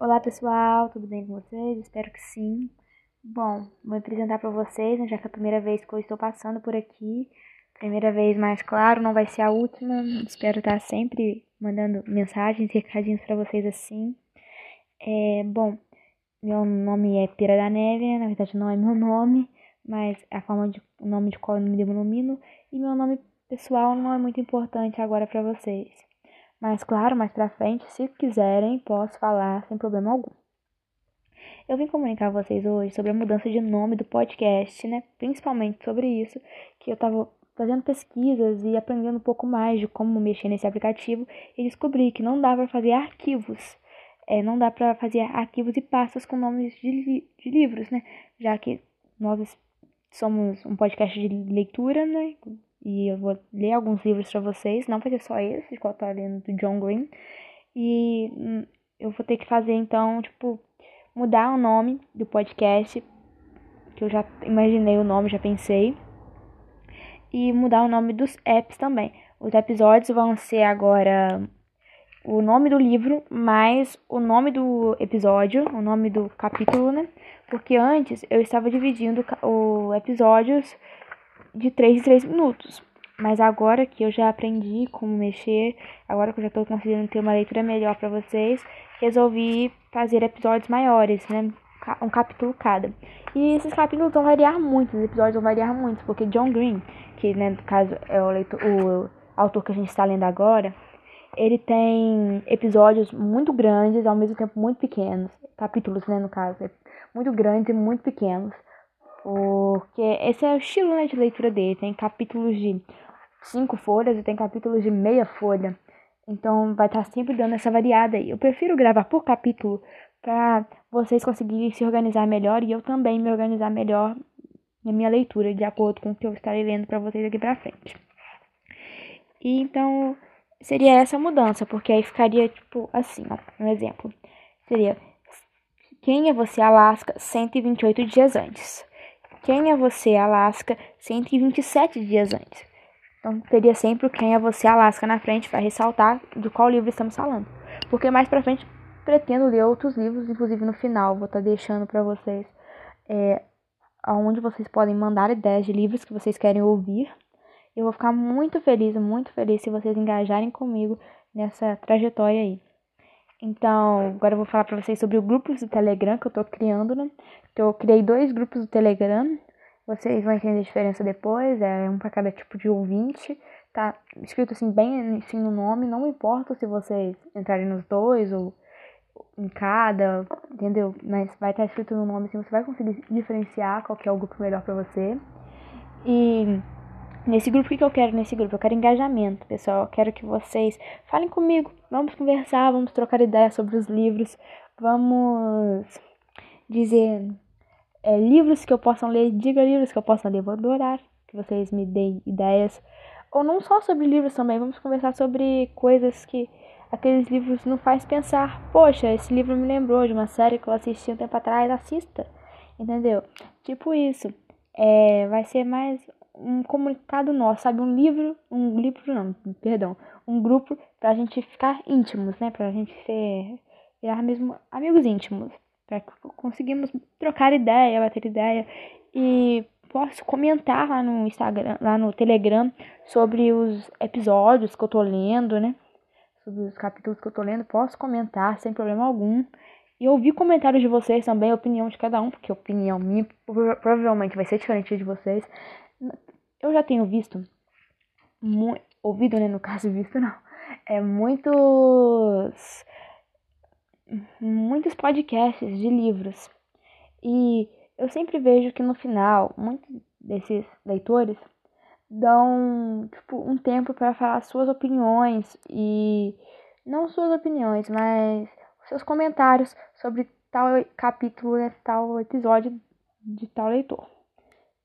Olá pessoal, tudo bem com vocês? Espero que sim. Bom, vou apresentar para vocês, né, já que é a primeira vez que eu estou passando por aqui. Primeira vez, mais claro, não vai ser a última. Espero estar sempre mandando mensagens, recadinhos para vocês assim. É, bom, meu nome é Pira da Neve, na verdade não é meu nome, mas é a forma de o nome de qual eu me denomino. E meu nome pessoal não é muito importante agora para vocês. Mas claro, mais pra frente, se quiserem, posso falar sem problema algum. Eu vim comunicar a vocês hoje sobre a mudança de nome do podcast, né? Principalmente sobre isso, que eu tava fazendo pesquisas e aprendendo um pouco mais de como mexer nesse aplicativo e descobri que não dá para fazer arquivos. É, não dá para fazer arquivos e pastas com nomes de, li de livros, né? Já que nós somos um podcast de leitura, né? E eu vou ler alguns livros para vocês, não vai ser só esse, que eu tô lendo do John Green. E hum, eu vou ter que fazer então, tipo, mudar o nome do podcast, que eu já imaginei o nome, já pensei. E mudar o nome dos apps também. Os episódios vão ser agora o nome do livro mais o nome do episódio, o nome do capítulo, né? Porque antes eu estava dividindo os episódios de 3 em 3 minutos. Mas agora que eu já aprendi como mexer, agora que eu já estou conseguindo ter uma leitura melhor para vocês, resolvi fazer episódios maiores, né? Um capítulo cada. E esses capítulos vão variar muito, os episódios vão variar muito, porque John Green, que né, no caso é o, leitor, o autor que a gente está lendo agora, ele tem episódios muito grandes, ao mesmo tempo muito pequenos. Capítulos, né, no caso. Muito grandes e muito pequenos. Porque esse é o estilo né, de leitura dele. Tem capítulos de cinco folhas e tem capítulos de meia folha. Então vai estar sempre dando essa variada aí. Eu prefiro gravar por capítulo para vocês conseguirem se organizar melhor e eu também me organizar melhor na minha leitura, de acordo com o que eu estarei lendo para vocês aqui para frente. E então seria essa mudança, porque aí ficaria tipo assim, ó, um exemplo. Seria quem é você Alaska 128 dias antes. Quem é você, Alaska, 127 dias antes. Então teria sempre o Quem é você, Alaska na frente para ressaltar de qual livro estamos falando. Porque mais para frente pretendo ler outros livros, inclusive no final vou estar tá deixando para vocês é, aonde vocês podem mandar ideias de livros que vocês querem ouvir. Eu vou ficar muito feliz, muito feliz se vocês engajarem comigo nessa trajetória aí. Então, agora eu vou falar para vocês sobre o grupo do Telegram que eu tô criando, né? Então, eu criei dois grupos do Telegram. Vocês vão entender a diferença depois, é um para cada tipo de ouvinte. Tá escrito assim bem assim no nome, não importa se vocês entrarem nos dois ou em cada, entendeu? Mas vai estar escrito no nome, assim, você vai conseguir diferenciar qual que é o grupo melhor para você. E Nesse grupo, o que eu quero nesse grupo? Eu quero engajamento, pessoal. Eu quero que vocês falem comigo. Vamos conversar, vamos trocar ideias sobre os livros. Vamos dizer é, livros que eu possa ler. Diga livros que eu possa ler. Vou adorar que vocês me deem ideias. Ou não só sobre livros também. Vamos conversar sobre coisas que aqueles livros não faz pensar. Poxa, esse livro me lembrou de uma série que eu assisti um tempo atrás. Assista. Entendeu? Tipo isso. É, vai ser mais um comunicado nosso, sabe? Um livro, um livro não, perdão, um grupo pra gente ficar íntimos, né? Pra gente ser, virar mesmo amigos íntimos, pra que conseguimos trocar ideia, bater ideia e posso comentar lá no Instagram, lá no Telegram sobre os episódios que eu tô lendo, né? Sobre os capítulos que eu tô lendo, posso comentar sem problema algum. E ouvir comentários de vocês também, a opinião de cada um, porque a opinião minha provavelmente vai ser diferente de vocês eu já tenho visto, ouvido, né, no caso, visto não, é muitos, muitos podcasts de livros. E eu sempre vejo que no final, muitos desses leitores dão, tipo, um tempo para falar suas opiniões e não suas opiniões, mas seus comentários sobre tal capítulo, né, tal episódio de tal leitor.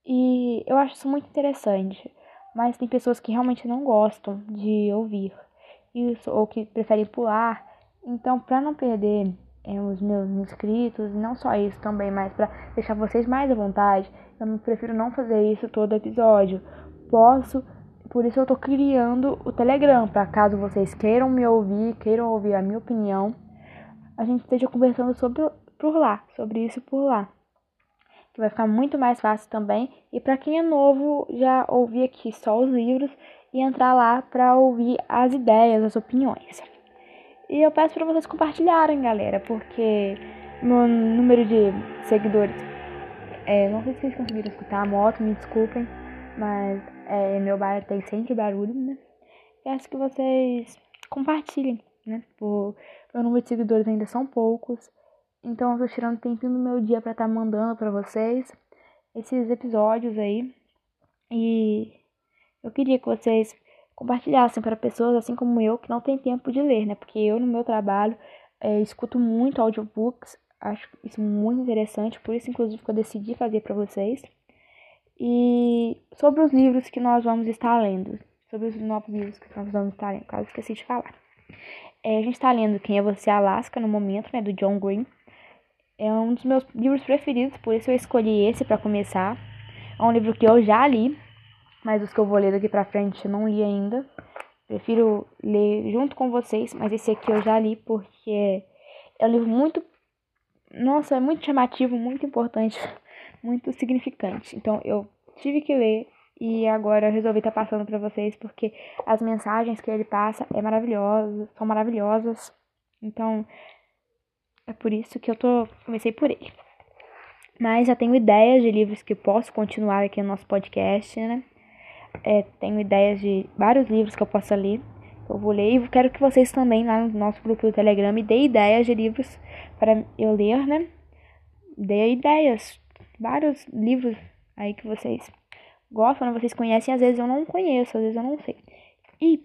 E eu acho isso muito interessante. Mas tem pessoas que realmente não gostam de ouvir isso ou que preferem pular. Então, para não perder é, os meus inscritos, não só isso também, mas para deixar vocês mais à vontade, eu prefiro não fazer isso todo episódio. Posso, por isso eu tô criando o Telegram, para caso vocês queiram me ouvir, queiram ouvir a minha opinião, a gente esteja conversando sobre por lá, sobre isso por lá. Que vai ficar muito mais fácil também. E para quem é novo, já ouvir aqui só os livros e entrar lá para ouvir as ideias, as opiniões. E eu peço para vocês compartilharem, galera, porque meu número de seguidores, é, não sei se vocês conseguiram escutar a moto, me desculpem, mas é, meu bairro tem sempre barulho, né? Peço que vocês compartilhem, né? Por meu número de seguidores ainda são poucos, então eu tô tirando tempinho do meu dia para estar tá mandando para vocês esses episódios aí. E eu queria que vocês compartilhassem para pessoas assim como eu que não tem tempo de ler, né? Porque eu no meu trabalho é, escuto muito audiobooks, acho isso muito interessante, por isso inclusive que eu decidi fazer para vocês. E sobre os livros que nós vamos estar lendo, sobre os novos livros que nós vamos estar lendo, caso esqueci de falar. É, a gente está lendo Quem é Você Alaska no momento, né, do John Green. É um dos meus livros preferidos, por isso eu escolhi esse para começar. É um livro que eu já li, mas os que eu vou ler daqui pra frente eu não li ainda. Prefiro ler junto com vocês, mas esse aqui eu já li porque é um livro muito. Nossa, é muito chamativo, muito importante, muito significante. Então eu tive que ler e agora eu resolvi estar tá passando para vocês porque as mensagens que ele passa é maravilhosas, são maravilhosas. Então é por isso que eu tô comecei por ele. Mas já tenho ideias de livros que posso continuar aqui no nosso podcast, né? É, tenho ideias de vários livros que eu possa ler. Eu vou ler e quero que vocês também lá no nosso grupo do Telegram me dêem ideias de livros para eu ler, né? Dê ideias, vários livros aí que vocês gostam, né? vocês conhecem, às vezes eu não conheço, às vezes eu não sei. E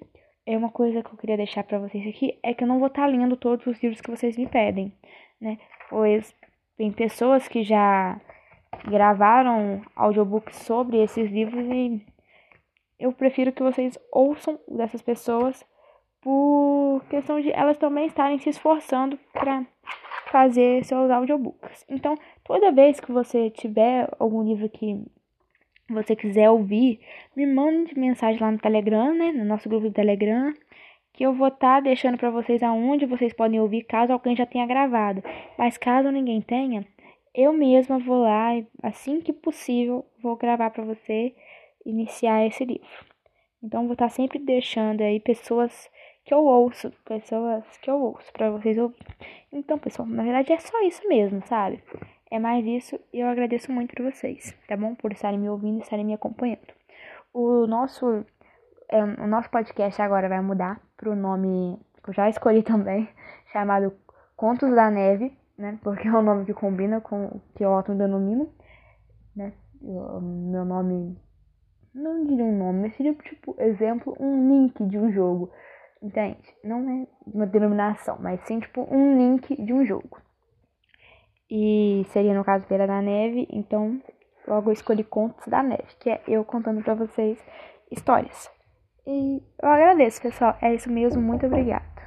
é uma coisa que eu queria deixar para vocês aqui é que eu não vou estar tá lendo todos os livros que vocês me pedem, né? Pois tem pessoas que já gravaram audiobooks sobre esses livros e eu prefiro que vocês ouçam dessas pessoas por questão de elas também estarem se esforçando para fazer seus audiobooks. Então, toda vez que você tiver algum livro que você quiser ouvir, me mande mensagem lá no Telegram, né, no nosso grupo do Telegram, que eu vou estar tá deixando para vocês aonde vocês podem ouvir, caso alguém já tenha gravado. Mas caso ninguém tenha, eu mesma vou lá e assim que possível vou gravar para você iniciar esse livro. Então vou estar sempre deixando aí pessoas que eu ouço, pessoas que eu ouço para vocês ouvirem. Então, pessoal, na verdade é só isso mesmo, sabe? É mais isso e eu agradeço muito por vocês, tá bom? Por estarem me ouvindo e estarem me acompanhando. O nosso é, o nosso podcast agora vai mudar para o nome que eu já escolhi também, chamado Contos da Neve, né? Porque é um nome que combina com o que eu autodenomino, né? O meu nome não diria um nome, mas seria tipo, exemplo, um link de um jogo. Entende? Não é uma denominação, mas sim tipo um link de um jogo. E seria no caso Beira da Neve, então logo eu escolhi Contos da Neve, que é eu contando para vocês histórias. E eu agradeço, pessoal. É isso mesmo, muito obrigado.